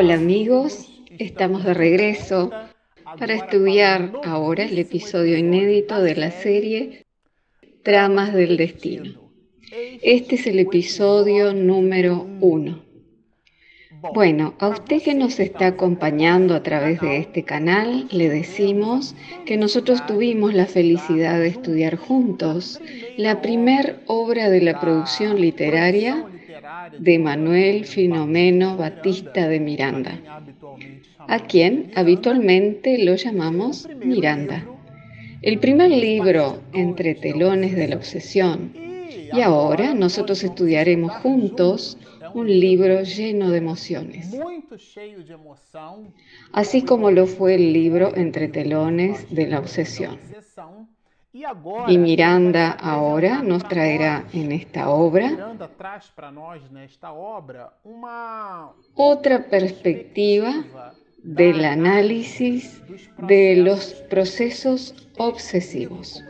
Hola amigos, estamos de regreso para estudiar ahora el episodio inédito de la serie Tramas del Destino. Este es el episodio número uno. Bueno, a usted que nos está acompañando a través de este canal, le decimos que nosotros tuvimos la felicidad de estudiar juntos la primer obra de la producción literaria de Manuel Filomeno Batista de Miranda, a quien habitualmente lo llamamos Miranda. El primer libro, Entre telones de la obsesión, y ahora nosotros estudiaremos juntos un libro lleno de emociones, así como lo fue el libro Entre telones de la obsesión. Y Miranda ahora nos traerá en esta obra otra perspectiva del análisis de los procesos obsesivos.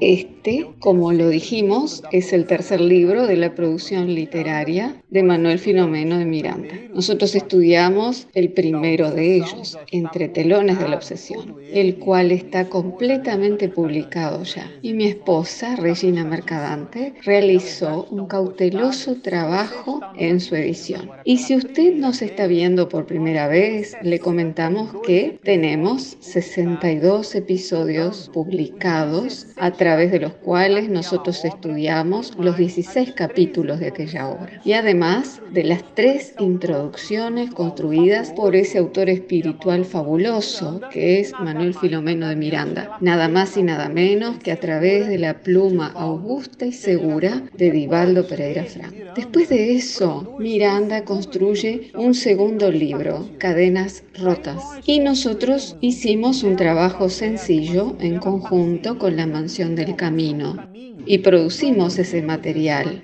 Este, como lo dijimos, es el tercer libro de la producción literaria de Manuel Filomeno de Miranda. Nosotros estudiamos el primero de ellos, Entre telones de la obsesión, el cual está completamente publicado ya. Y mi esposa, Regina Mercadante, realizó un cauteloso trabajo en su edición. Y si usted nos está viendo por primera vez, le comentamos que tenemos 62 episodios publicados a través de los cuales nosotros estudiamos los 16 capítulos de aquella obra. Y además de las tres introducciones construidas por ese autor espiritual fabuloso que es Manuel Filomeno de Miranda. Nada más y nada menos que a través de la pluma augusta y segura de Divaldo Pereira Franco. Después de eso, Miranda construye un segundo libro, Cadenas Rotas. Y nosotros hicimos un trabajo sencillo en conjunto con la mansión del camino y producimos ese material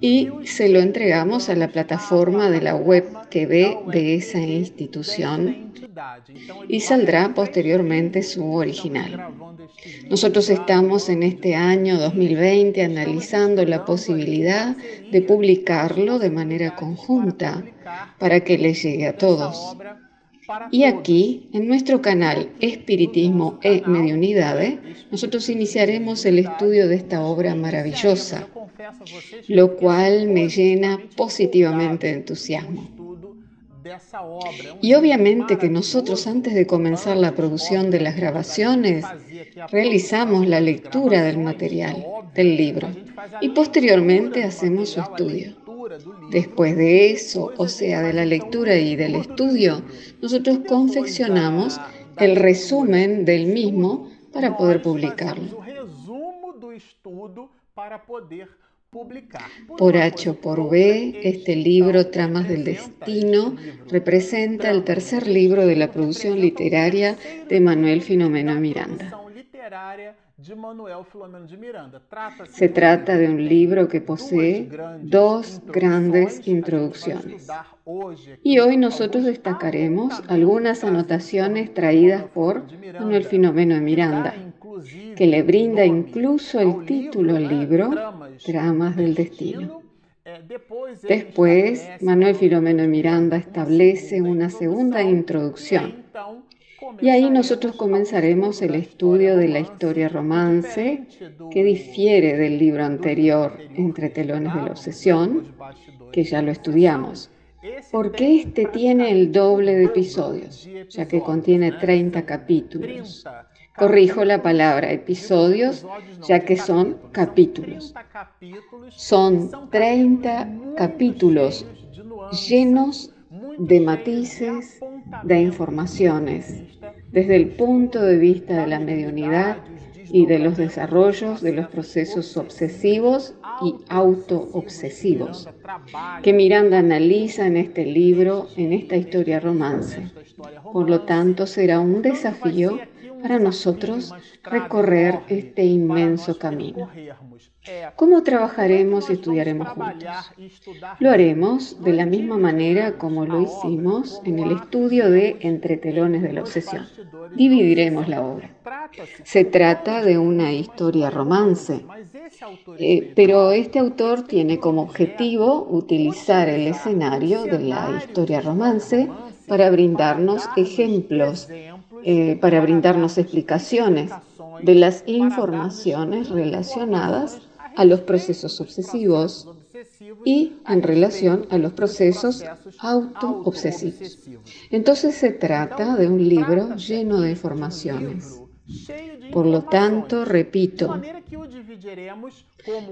y se lo entregamos a la plataforma de la web que ve de esa institución y saldrá posteriormente su original. Nosotros estamos en este año 2020 analizando la posibilidad de publicarlo de manera conjunta para que le llegue a todos. Y aquí, en nuestro canal Espiritismo e Mediunidades, nosotros iniciaremos el estudio de esta obra maravillosa, lo cual me llena positivamente de entusiasmo. Y obviamente que nosotros antes de comenzar la producción de las grabaciones, realizamos la lectura del material, del libro, y posteriormente hacemos su estudio. Después de eso, o sea, de la lectura y del estudio, nosotros confeccionamos el resumen del mismo para poder publicarlo. Por H o por B, este libro, Tramas del Destino, representa el tercer libro de la producción literaria de Manuel Filomeno Miranda. Se trata de un libro que posee dos grandes introducciones. Y hoy nosotros destacaremos algunas anotaciones traídas por Manuel Filomeno de Miranda, que le brinda incluso el título al libro, Dramas del Destino. Después, Manuel Filomeno de Miranda establece una segunda introducción y ahí nosotros comenzaremos el estudio de la historia romance que difiere del libro anterior, Entre telones de la obsesión, que ya lo estudiamos. Porque este tiene el doble de episodios, ya que contiene 30 capítulos. Corrijo la palabra episodios, ya que son capítulos. Son 30 capítulos llenos de matices, de informaciones, desde el punto de vista de la mediunidad y de los desarrollos de los procesos obsesivos y autoobsesivos, que Miranda analiza en este libro, en esta historia romance. Por lo tanto, será un desafío para nosotros recorrer este inmenso camino. ¿Cómo trabajaremos y estudiaremos juntos? Lo haremos de la misma manera como lo hicimos en el estudio de Entre telones de la obsesión. Dividiremos la obra. Se trata de una historia romance, eh, pero este autor tiene como objetivo utilizar el escenario de la historia romance para brindarnos ejemplos, eh, para brindarnos explicaciones de las informaciones relacionadas a los procesos obsesivos y en relación a los procesos auto-obsesivos. Entonces se trata de un libro lleno de informaciones. Por lo tanto, repito,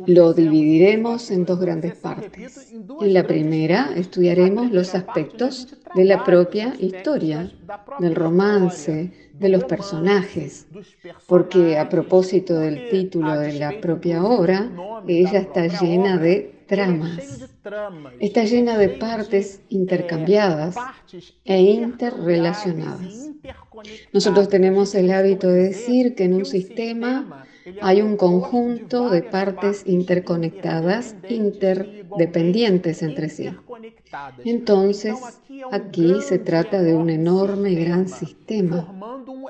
lo dividiremos en dos grandes partes. En la primera estudiaremos los aspectos de la propia historia, del romance, de los personajes, porque a propósito del título de la propia obra, ella está llena de tramas, está llena de partes intercambiadas e interrelacionadas. Nosotros tenemos el hábito de decir que en un sistema hay un conjunto de partes interconectadas, interdependientes entre sí. Entonces, aquí se trata de un enorme gran sistema,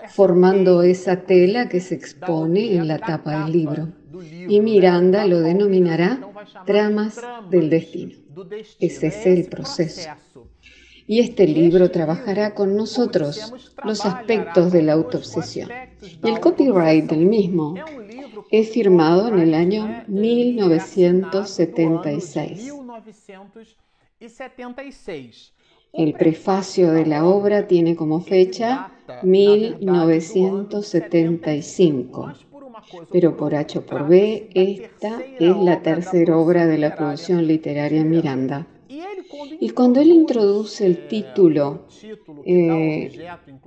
formando esa tela que se expone en la tapa del libro. Y Miranda lo denominará tramas del destino. Ese es el proceso. Y este libro trabajará con nosotros los aspectos de la autoobsesión. Y el copyright del mismo es firmado en el año 1976. El prefacio de la obra tiene como fecha 1975. Pero por H o por B, esta es la tercera obra de la producción literaria Miranda. Y cuando él introduce el título eh,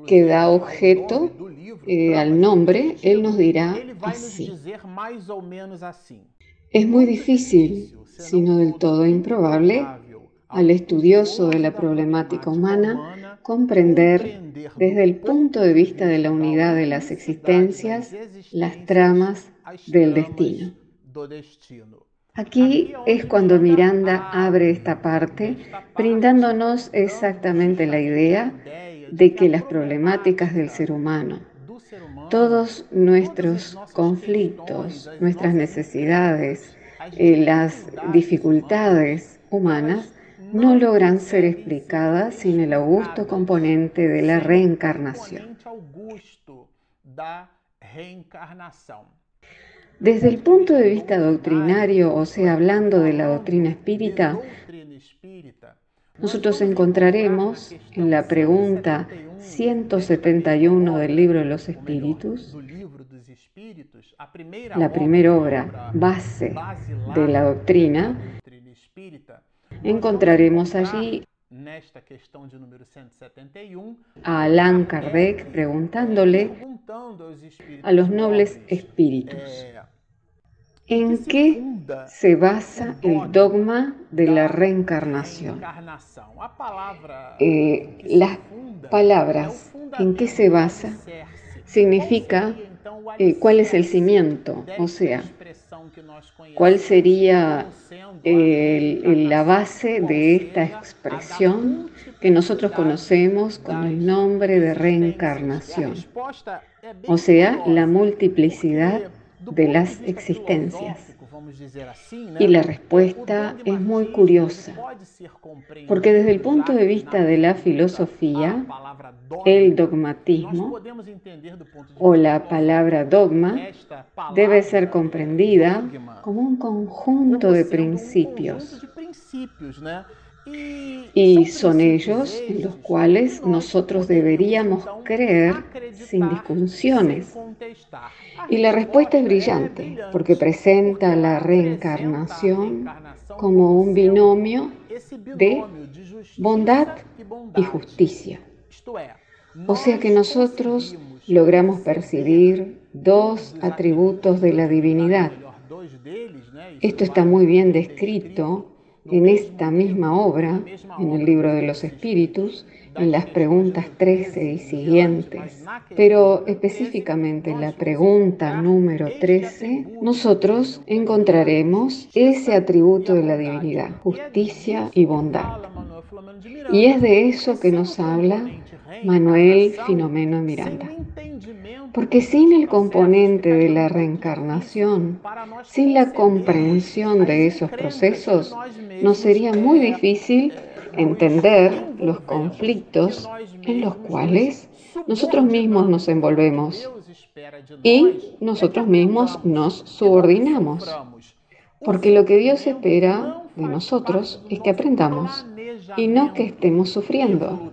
que da objeto eh, al nombre, él nos dirá así. Es muy difícil, sino del todo improbable, al estudioso de la problemática humana comprender desde el punto de vista de la unidad de las existencias las tramas del destino. Aquí es cuando Miranda abre esta parte, brindándonos exactamente la idea de que las problemáticas del ser humano, todos nuestros conflictos, nuestras necesidades, eh, las dificultades humanas, no logran ser explicadas sin el augusto componente de la reencarnación. Desde el punto de vista doctrinario, o sea, hablando de la doctrina espírita, nosotros encontraremos en la pregunta 171 del libro de los espíritus, la primera obra base de la doctrina, encontraremos allí a Allan Kardec preguntándole a los nobles espíritus, ¿en qué se basa el dogma de la reencarnación? Eh, las palabras, ¿en qué se basa? Significa eh, cuál es el cimiento, o sea, cuál sería la base de esta expresión que nosotros conocemos con el nombre de reencarnación, o sea, la multiplicidad de las existencias. Y la respuesta es muy curiosa, porque desde el punto de vista de la filosofía, el dogmatismo o la palabra dogma debe ser comprendida como un conjunto de principios y son ellos en los cuales nosotros deberíamos creer sin discusiones. Y la respuesta es brillante, porque presenta la reencarnación como un binomio de bondad y justicia. O sea que nosotros logramos percibir dos atributos de la divinidad. Esto está muy bien descrito en esta misma obra, en el libro de los espíritus, en las preguntas 13 y siguientes, pero específicamente en la pregunta número 13, nosotros encontraremos ese atributo de la divinidad, justicia y bondad. Y es de eso que nos habla Manuel Filomeno Miranda. Porque sin el componente de la reencarnación, sin la comprensión de esos procesos, nos sería muy difícil entender los conflictos en los cuales nosotros mismos nos envolvemos y nosotros mismos nos subordinamos. Porque lo que Dios espera de nosotros es que aprendamos y no que estemos sufriendo.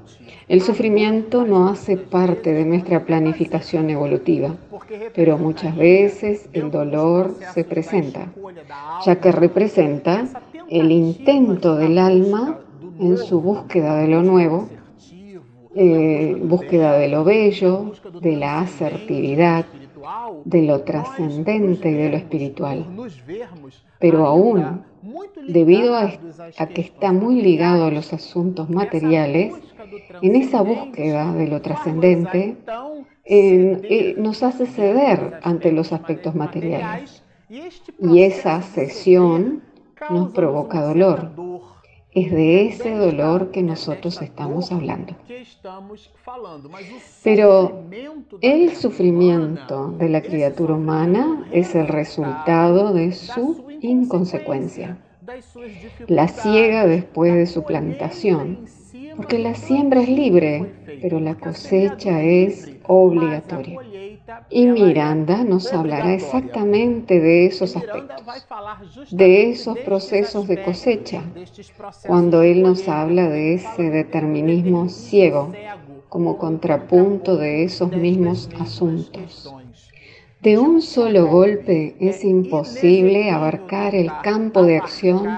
El sufrimiento no hace parte de nuestra planificación evolutiva, pero muchas veces el dolor se presenta, ya que representa el intento del alma en su búsqueda de lo nuevo, eh, búsqueda de lo bello, de la asertividad, de lo trascendente y de lo espiritual. Pero aún, debido a, que está muy ligado a los asuntos materiales, en esa búsqueda de lo trascendente, eh, nos hace ceder ante los aspectos materiales. Y esa cesión nos provoca dolor. Es de ese dolor que nosotros estamos hablando. Pero el sufrimiento de la criatura humana es el resultado de su inconsecuencia. La ciega después de su plantación, porque la siembra es libre, pero la cosecha es obligatoria. Y Miranda nos hablará exactamente de esos aspectos, de esos procesos de cosecha, cuando él nos habla de ese determinismo ciego como contrapunto de esos mismos asuntos. De un solo golpe es imposible abarcar el campo de acción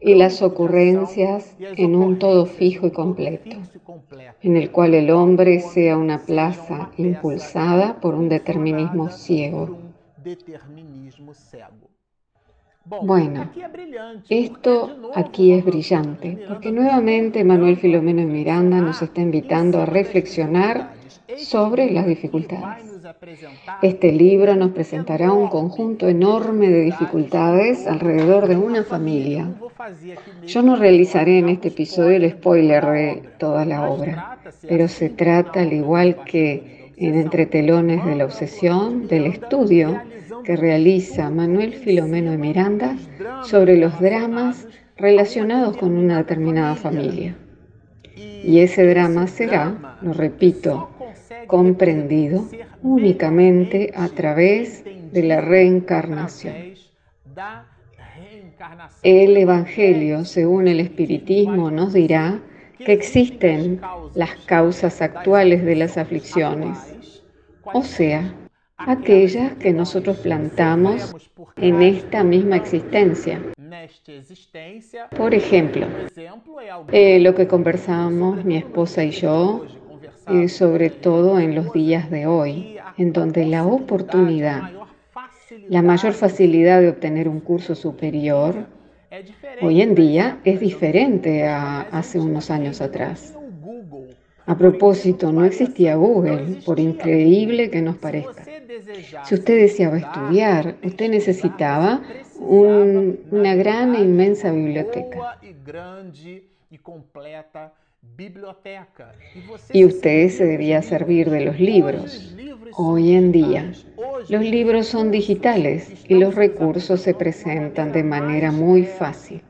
y las ocurrencias en un todo fijo y completo, en el cual el hombre sea una plaza impulsada por un determinismo ciego. Bueno, esto aquí es brillante, porque nuevamente Manuel Filomeno y Miranda nos está invitando a reflexionar sobre las dificultades. Este libro nos presentará un conjunto enorme de dificultades alrededor de una familia. Yo no realizaré en este episodio el spoiler de toda la obra, pero se trata, al igual que en Entretelones de la Obsesión, del estudio que realiza Manuel Filomeno de Miranda sobre los dramas relacionados con una determinada familia. Y ese drama será, lo repito, comprendido únicamente a través de la reencarnación. El Evangelio, según el Espiritismo, nos dirá que existen las causas actuales de las aflicciones, o sea, aquellas que nosotros plantamos en esta misma existencia. Por ejemplo, eh, lo que conversamos mi esposa y yo eh, sobre todo en los días de hoy, en donde la oportunidad, la mayor facilidad de obtener un curso superior, hoy en día es diferente a hace unos años atrás. A propósito, no existía Google, por increíble que nos parezca. Si usted deseaba estudiar, usted necesitaba una gran e inmensa biblioteca. Y usted se debía servir de los libros. Hoy en día, los libros son digitales y los recursos se presentan de manera muy fácil.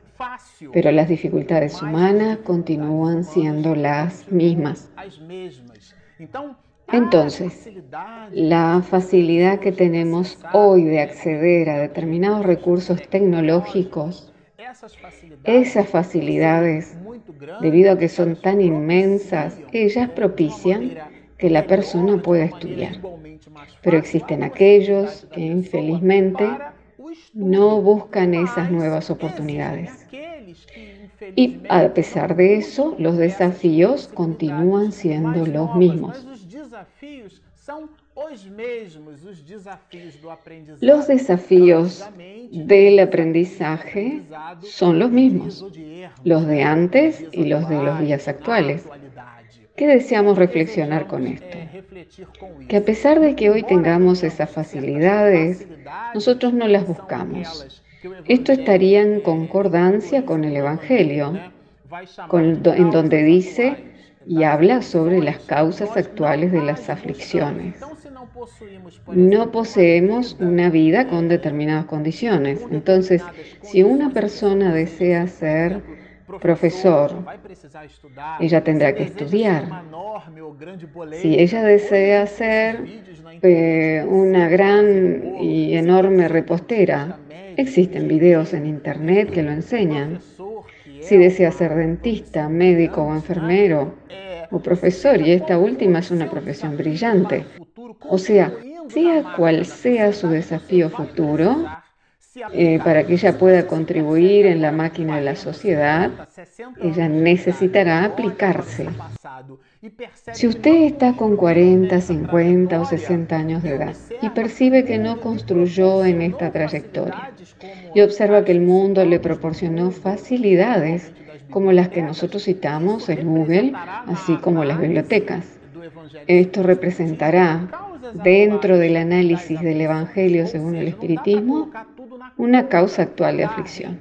Pero las dificultades humanas continúan siendo las mismas. Entonces, la facilidad que tenemos hoy de acceder a determinados recursos tecnológicos esas facilidades, debido a que son tan inmensas, ellas propician que la persona pueda estudiar. Pero existen aquellos que infelizmente no buscan esas nuevas oportunidades. Y a pesar de eso, los desafíos continúan siendo los mismos. Los desafíos del aprendizaje son los mismos, los de antes y los de los días actuales. ¿Qué deseamos reflexionar con esto? Que a pesar de que hoy tengamos esas facilidades, nosotros no las buscamos. Esto estaría en concordancia con el Evangelio, en donde dice y habla sobre las causas actuales de las aflicciones. No poseemos una vida con determinadas condiciones. Entonces, si una persona desea ser profesor, ella tendrá que estudiar. Si ella desea ser eh, una gran y enorme repostera, existen videos en internet que lo enseñan. Si desea ser dentista, médico o enfermero o profesor, y esta última es una profesión brillante. O sea, sea cual sea su desafío futuro, eh, para que ella pueda contribuir en la máquina de la sociedad, ella necesitará aplicarse. Si usted está con 40, 50 o 60 años de edad y percibe que no construyó en esta trayectoria y observa que el mundo le proporcionó facilidades como las que nosotros citamos en Google, así como las bibliotecas, esto representará dentro del análisis del Evangelio según el Espiritismo una causa actual de aflicción.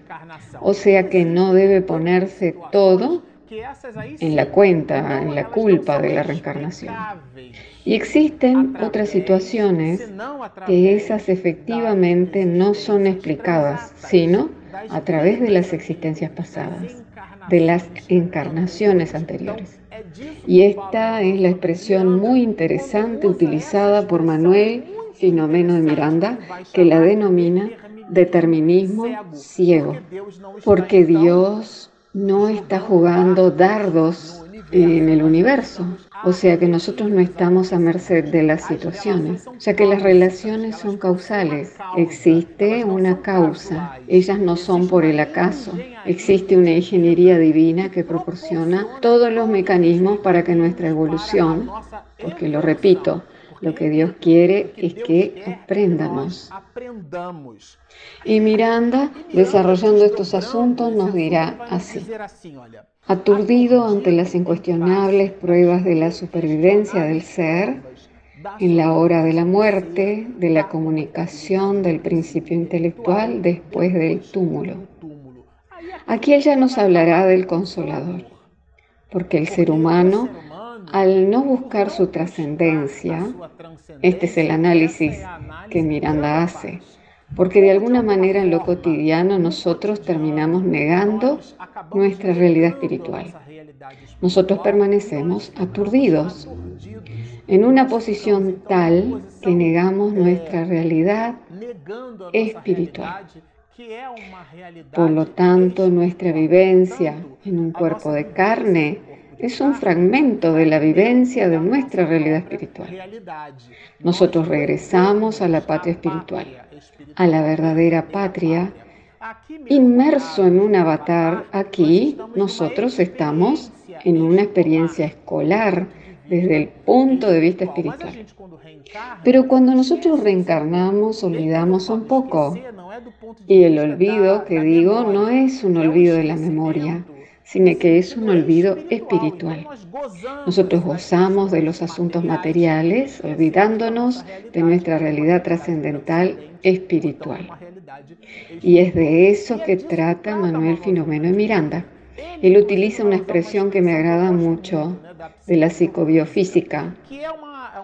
O sea que no debe ponerse todo en la cuenta, en la culpa de la reencarnación. Y existen otras situaciones que esas efectivamente no son explicadas, sino a través de las existencias pasadas, de las encarnaciones anteriores. Y esta es la expresión muy interesante utilizada por Manuel Finomeno de Miranda, que la denomina determinismo ciego, porque Dios no está jugando dardos en el universo. O sea que nosotros no estamos a merced de las situaciones, ya que las relaciones son causales. Existe una causa, ellas no son por el acaso. Existe una ingeniería divina que proporciona todos los mecanismos para que nuestra evolución, porque lo repito, lo que Dios quiere es que aprendamos. Y Miranda, desarrollando estos asuntos, nos dirá así. Aturdido ante las incuestionables pruebas de la supervivencia del ser, en la hora de la muerte, de la comunicación del principio intelectual después del túmulo. Aquí ella nos hablará del consolador, porque el ser humano, al no buscar su trascendencia, este es el análisis que Miranda hace, porque de alguna manera en lo cotidiano nosotros terminamos negando nuestra realidad espiritual. Nosotros permanecemos aturdidos en una posición tal que negamos nuestra realidad espiritual. Por lo tanto, nuestra vivencia en un cuerpo de carne es un fragmento de la vivencia de nuestra realidad espiritual. Nosotros regresamos a la patria espiritual, a la verdadera patria, inmerso en un avatar. Aquí nosotros estamos en una experiencia escolar desde el punto de vista espiritual. Pero cuando nosotros reencarnamos, olvidamos un poco. Y el olvido que digo no es un olvido de la memoria, sino que es un olvido espiritual. Nosotros gozamos de los asuntos materiales, olvidándonos de nuestra realidad trascendental espiritual. Y es de eso que trata Manuel Filomeno de Miranda. Él utiliza una expresión que me agrada mucho de la psicobiofísica,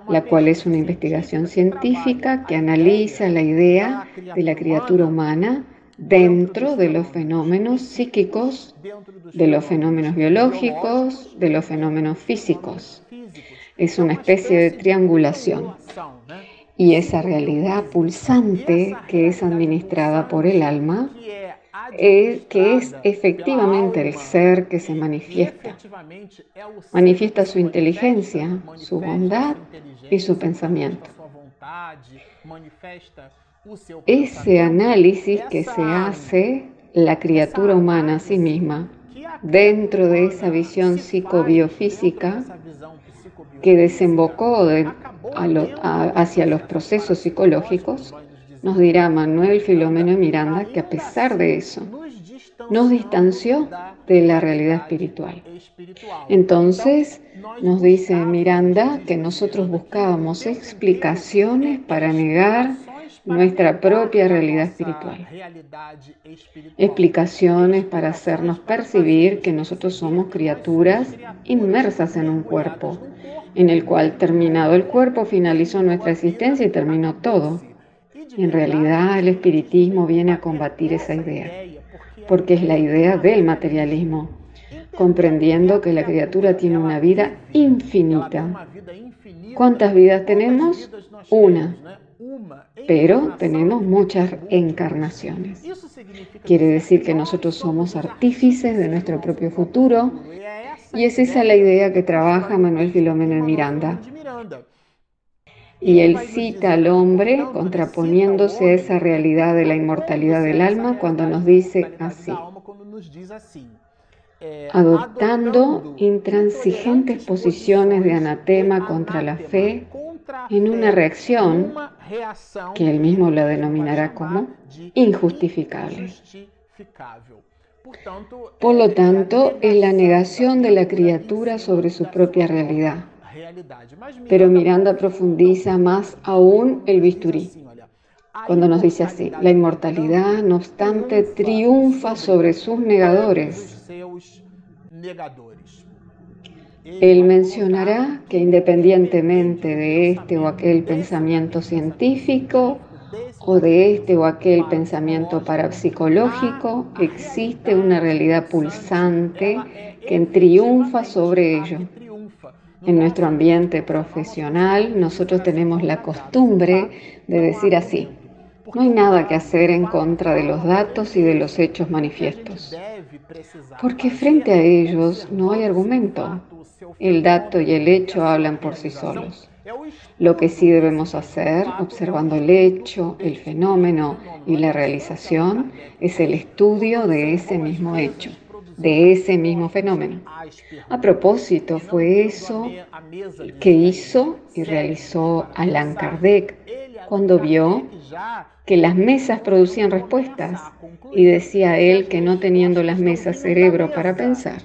la cual es una investigación científica que analiza la idea de la criatura humana dentro de los fenómenos psíquicos, de los fenómenos biológicos, de los fenómenos físicos. Es una especie de triangulación. Y esa realidad pulsante que es administrada por el alma, es, que es efectivamente el ser que se manifiesta. Manifiesta su inteligencia, su bondad y su pensamiento. Ese análisis que se hace la criatura humana a sí misma dentro de esa visión psicobiofísica que desembocó hacia los procesos psicológicos, nos dirá Manuel Filomeno Miranda que a pesar de eso, nos distanció de la realidad espiritual. Entonces, nos dice Miranda que nosotros buscábamos explicaciones para negar nuestra propia realidad espiritual. Explicaciones para hacernos percibir que nosotros somos criaturas inmersas en un cuerpo, en el cual terminado el cuerpo finalizó nuestra existencia y terminó todo. En realidad el espiritismo viene a combatir esa idea, porque es la idea del materialismo, comprendiendo que la criatura tiene una vida infinita. ¿Cuántas vidas tenemos? Una. Pero tenemos muchas encarnaciones. Quiere decir que nosotros somos artífices de nuestro propio futuro. y es esa la idea que trabaja Manuel Filomeno en Miranda. Y él cita al hombre contraponiéndose a esa realidad de la inmortalidad del alma cuando nos dice así. adoptando intransigentes posiciones de anatema contra la fe en una reacción que él mismo la denominará como injustificable. Por lo tanto, es la negación de la criatura sobre su propia realidad. Pero Miranda profundiza más aún el bisturí, cuando nos dice así, la inmortalidad, no obstante, triunfa sobre sus negadores. Él mencionará que independientemente de este o aquel pensamiento científico o de este o aquel pensamiento parapsicológico, existe una realidad pulsante que triunfa sobre ello. En nuestro ambiente profesional nosotros tenemos la costumbre de decir así, no hay nada que hacer en contra de los datos y de los hechos manifiestos, porque frente a ellos no hay argumento. El dato y el hecho hablan por sí solos. Lo que sí debemos hacer, observando el hecho, el fenómeno y la realización, es el estudio de ese mismo hecho, de ese mismo fenómeno. A propósito, fue eso que hizo y realizó Allan Kardec cuando vio que las mesas producían respuestas y decía él que no teniendo las mesas cerebro para pensar.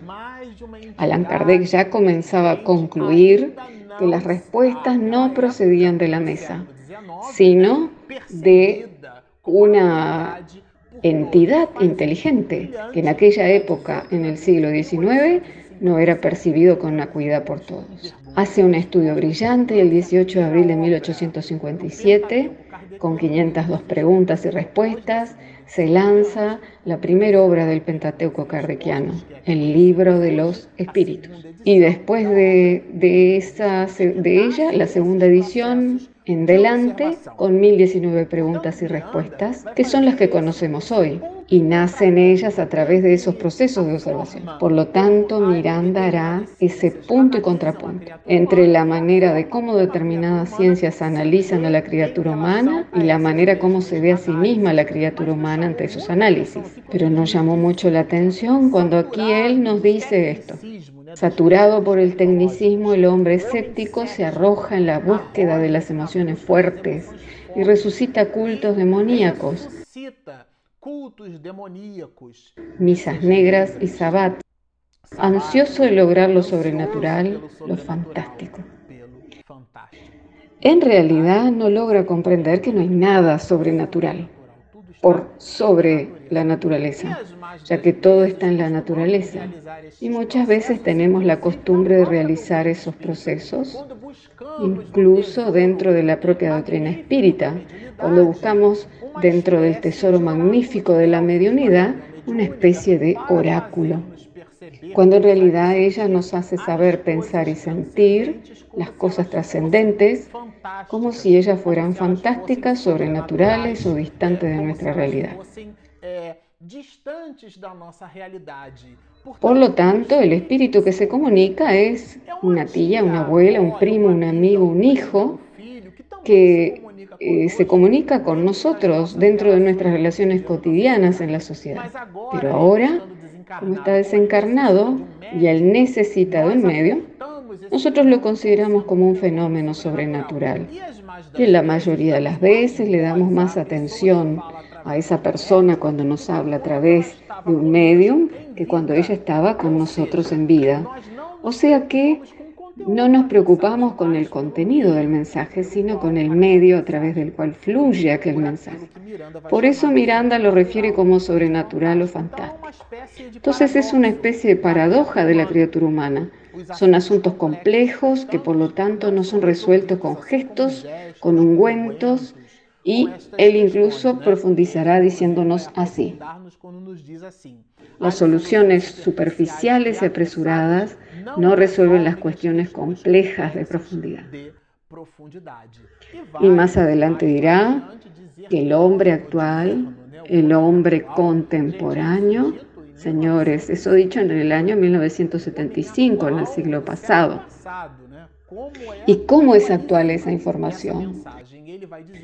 Allan Kardec ya comenzaba a concluir que las respuestas no procedían de la mesa, sino de una entidad inteligente que en aquella época, en el siglo XIX, no era percibido con acuidad por todos. Hace un estudio brillante el 18 de abril de 1857 con 502 preguntas y respuestas, se lanza la primera obra del Pentateuco kardeciano, el libro de los espíritus. Y después de, de, esa, de ella, la segunda edición en delante, con 1019 preguntas y respuestas, que son las que conocemos hoy, y nacen ellas a través de esos procesos de observación. Por lo tanto, Miranda hará ese punto y contrapunto entre la manera de cómo determinadas ciencias analizan a la criatura humana y la manera como se ve a sí misma la criatura humana ante esos análisis. Pero nos llamó mucho la atención cuando aquí él nos dice esto. Saturado por el tecnicismo, el hombre escéptico se arroja en la búsqueda de las emociones fuertes y resucita cultos demoníacos misas negras y sabbat, ansioso de lograr lo sobrenatural, lo fantástico. En realidad no logra comprender que no hay nada sobrenatural por sobre la naturaleza, ya que todo está en la naturaleza. Y muchas veces tenemos la costumbre de realizar esos procesos, incluso dentro de la propia doctrina espírita, cuando buscamos dentro del tesoro magnífico de la mediunidad una especie de oráculo, cuando en realidad ella nos hace saber pensar y sentir las cosas trascendentes como si ellas fueran fantásticas, sobrenaturales o distantes de nuestra realidad. Por lo tanto, el espíritu que se comunica es una tía, una abuela, un primo, un amigo, un hijo, que eh, se comunica con nosotros dentro de nuestras relaciones cotidianas en la sociedad. Pero ahora, como está desencarnado y él necesita de un medio, nosotros lo consideramos como un fenómeno sobrenatural. Y en la mayoría de las veces le damos más atención a esa persona cuando nos habla a través de un medium que cuando ella estaba con nosotros en vida. O sea que no nos preocupamos con el contenido del mensaje, sino con el medio a través del cual fluye aquel mensaje. Por eso Miranda lo refiere como sobrenatural o fantástico. Entonces es una especie de paradoja de la criatura humana. Son asuntos complejos que por lo tanto no son resueltos con gestos, con ungüentos Y él incluso profundizará diciéndonos así. Las soluciones superficiales y apresuradas no resuelven las cuestiones complejas de profundidad. Y más adelante dirá que el hombre actual, el hombre contemporáneo, señores, eso dicho en el año 1975, en el siglo pasado. ¿Y cómo es actual esa información?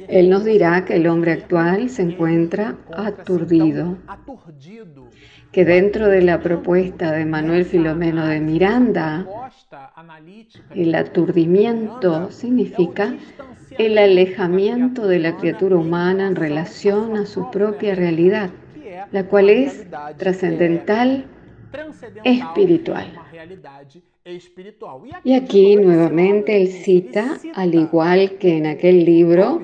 Él nos dirá que el hombre actual se encuentra aturdido, que dentro de la propuesta de Manuel Filomeno de Miranda, el aturdimiento significa el alejamiento de la criatura humana en relación a su propia realidad, la cual es trascendental, espiritual. Y aquí nuevamente él cita, al igual que en aquel libro,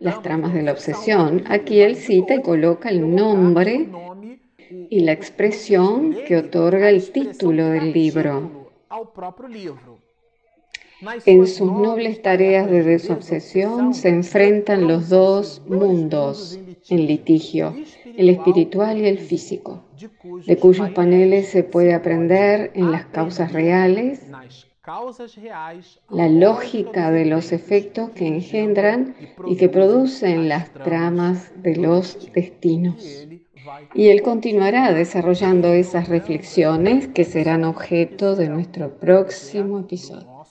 las tramas de la obsesión, aquí él cita y coloca el nombre y la expresión que otorga el título del libro. En sus nobles tareas de desobsesión se enfrentan los dos mundos en litigio, el espiritual y el físico, de cuyos paneles se puede aprender en las causas reales la lógica de los efectos que engendran y que producen las tramas de los destinos. Y él continuará desarrollando esas reflexiones que serán objeto de nuestro próximo episodio.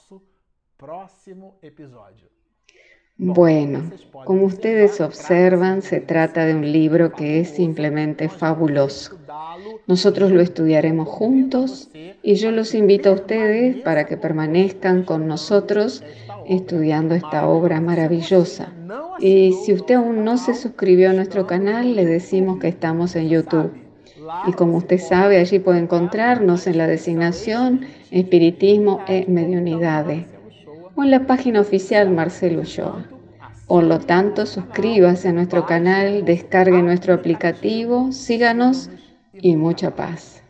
Bueno, como ustedes observan, se trata de un libro que es simplemente fabuloso. Nosotros lo estudiaremos juntos y yo los invito a ustedes para que permanezcan con nosotros estudiando esta obra maravillosa. Y si usted aún no se suscribió a nuestro canal, le decimos que estamos en YouTube. Y como usted sabe, allí puede encontrarnos en la designación Espiritismo e Mediunidades o en la página oficial Marcelo Ulloa. Por lo tanto, suscríbase a nuestro canal, descargue nuestro aplicativo, síganos y mucha paz.